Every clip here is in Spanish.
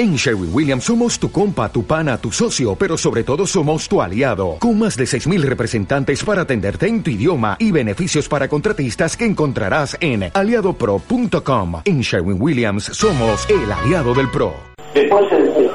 En Sherwin Williams somos tu compa, tu pana, tu socio, pero sobre todo somos tu aliado, con más de 6.000 representantes para atenderte en tu idioma y beneficios para contratistas que encontrarás en aliadopro.com. En Sherwin Williams somos el aliado del PRO. Después,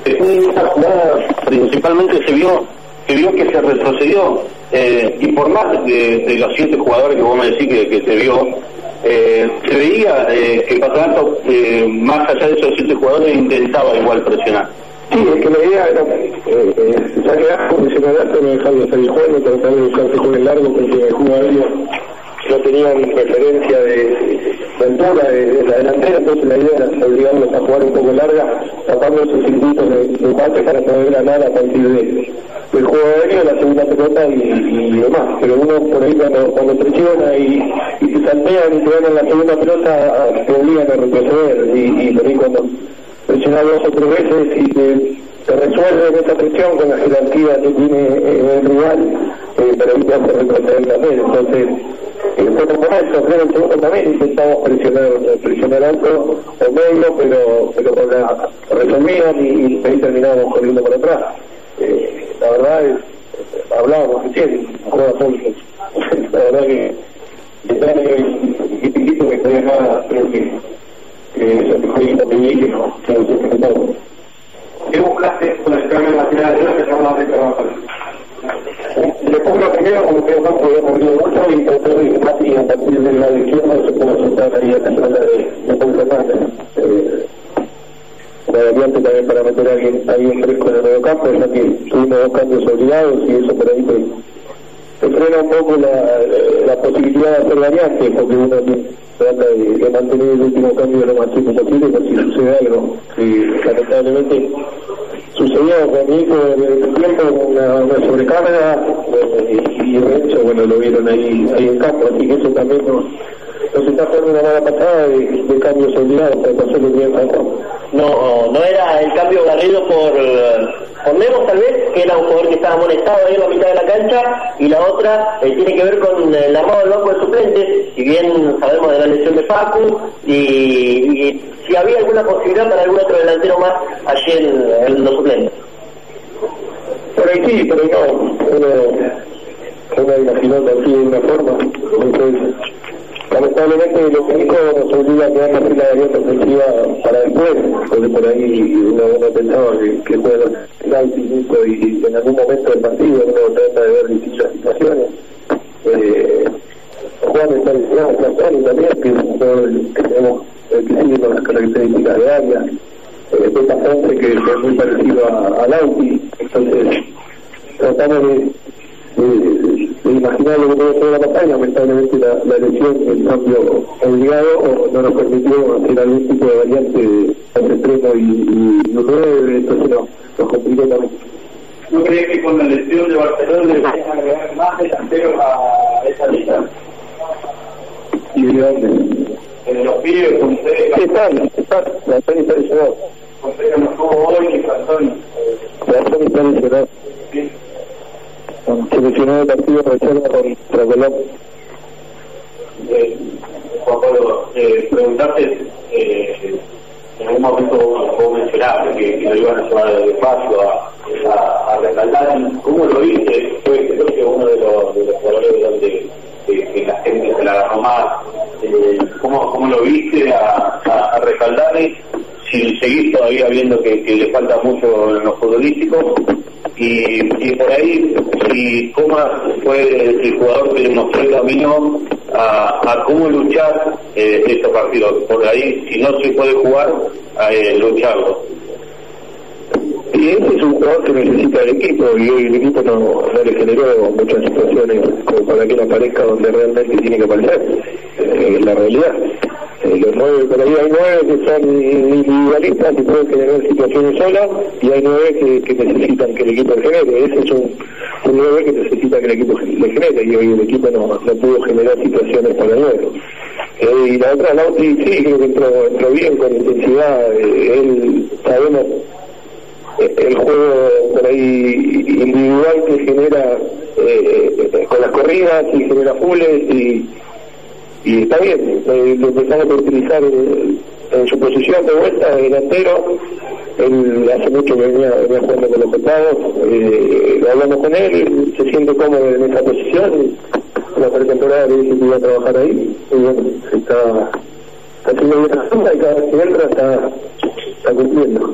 en esta jugada principalmente se vio, se vio que se retrocedió, eh, y por más de, los siete jugadores que vos me decís que, que se vio, eh, se veía eh, que Patronato, eh, más allá de esos siete jugadores, intentaba igual presionar. Sí, es que la idea era eh, sacar posicionar alto, no dejarlo salir jugando, tratar de buscarse con el largo, porque el jugador no tenían referencia de, de altura de, la delantera, entonces la idea era obligarlos a jugar un poco larga, tapando esos circuitos de, de para poder ganar a partir de, del juego aéreo, la segunda pelota y, demás. Pero uno por ahí cuando, presiona y, y te saltean y te ganan la segunda pelota, te obligan a retroceder y, por ahí cuando presionar dos o tres veces y te se resuelve esa presión con la jerarquía que tiene eh, el rival, eh, pero ahí te hace retroceder también. Entonces, eh, fue como eso, creo el segundo también intentamos presionar, presionar alto o medio, pero, pero con la resolvían y, ahí corriendo por atrás. Eh, la verdad es, hablábamos recién, juega Pulso. la verdad que detrás de chiquitito que todavía nada, creo que, que eso que fue increíble, que no se todo. ¿Qué buscaste con el cambio nacional de que estamos de trabajar? Le pongo primero como que no podía morir mucho y tratar de a partir de la izquierda se puede soltar ahí a la de, de Punta. Eh, la variante también para meter a alguien, a alguien fresco en el medio campo, ya que tuvimos dos cambios obligados y eso por ahí frena un poco la, la posibilidad de hacer variantes, porque uno trata de, mantener el último cambio lo más chico posible por si sucede algo. Y lamentablemente sucedió conmigo en el tiempo una, una sobrecarga y, y de hecho, bueno, lo vieron ahí, ahí en campo, así que eso también nos, nos está jugando una mala pasada de, de cambios obligados para pasarle bien a No, no era el cambio Garrido por, por Lemos tal vez, que era un jugador que estaba molestado ahí en la mitad de la cancha, y la otra eh, tiene que ver con el armado del banco de suplentes, si bien sabemos de la lesión de Facu, y, si había alguna posibilidad para algún otro delantero más allí en, los suplentes. Por ahí sí, pero no, uno, uno imaginó así de una forma, entonces lamentablemente lo único nos obliga a quedar la fila de ofensiva para después, porque por ahí uno, uno pensaba que, que juega el y, y en algún momento del partido uno trata de ver distintas situaciones. Eh, Juan está lesionado, Castani también, que es un jugador que tenemos, que sigue con las características de área. Eh, Ponce, que es muy parecido a, a entonces tratamos de imaginar lo que puede ser la batalla, lamentablemente la, la lesión, el cambio obligado o no nos permitió hacer algún tipo de variante al extremo y, y, 9, entonces no, nos complicó también. ¿No crees que con la lesión de Barcelona le van a agregar más delanteros a esa lista? ¿Y de dónde? En los pibes, con ustedes. Sí, están, están, la Tony está lesionado. Contreras no estuvo hoy, 19 partidos de reserva con Procolón. Eh, Juan Pablo, eh, preguntaste eh, en algún momento vos mencionaste que, que, lo iban a llevar despacio a, a, a ¿Cómo lo viste? Fue uno de los, de donde que, la gente se la agarró más. Eh, ¿cómo, ¿cómo, lo viste a, a, a rescaldar? Si seguís todavía viendo que, que le falta mucho en los futbolísticos y, y por ahí si Comas fue el jugador que le mostró camino a, a cómo luchar eh, estos partidos. Por ahí, si no se puede jugar, a eh, lucharlo. Y este es un jugador que necesita el equipo y hoy el equipo no, no le generó muchas situaciones como para que él aparezca donde realmente tiene que aparecer. Eh, la realidad. Eh, los nueve, por ahí hay nueve que son individualistas que pueden generar situaciones solas y hay nueve que, necesitan que el equipo genere. Ese es un, nueve que necesita que el equipo le genere y hoy el equipo no, no pudo generar situaciones para el nueve. Eh, y la otra, Lauti, sí, creo que entró, entró bien con intensidad. Eh, él, sabemos el juego por ahí individual que genera eh, con las corridas y genera fules y, y está bien, eh, lo empezamos a utilizar en, en, su posición de vuelta de delantero él hace mucho que venía, venía jugando con los pecados, eh, hablamos con él, se siente cómodo en esa posición, la pretemporada le dije que iba a trabajar ahí, y bueno, está, está haciendo bien la y cada vez que entra está, está cumpliendo.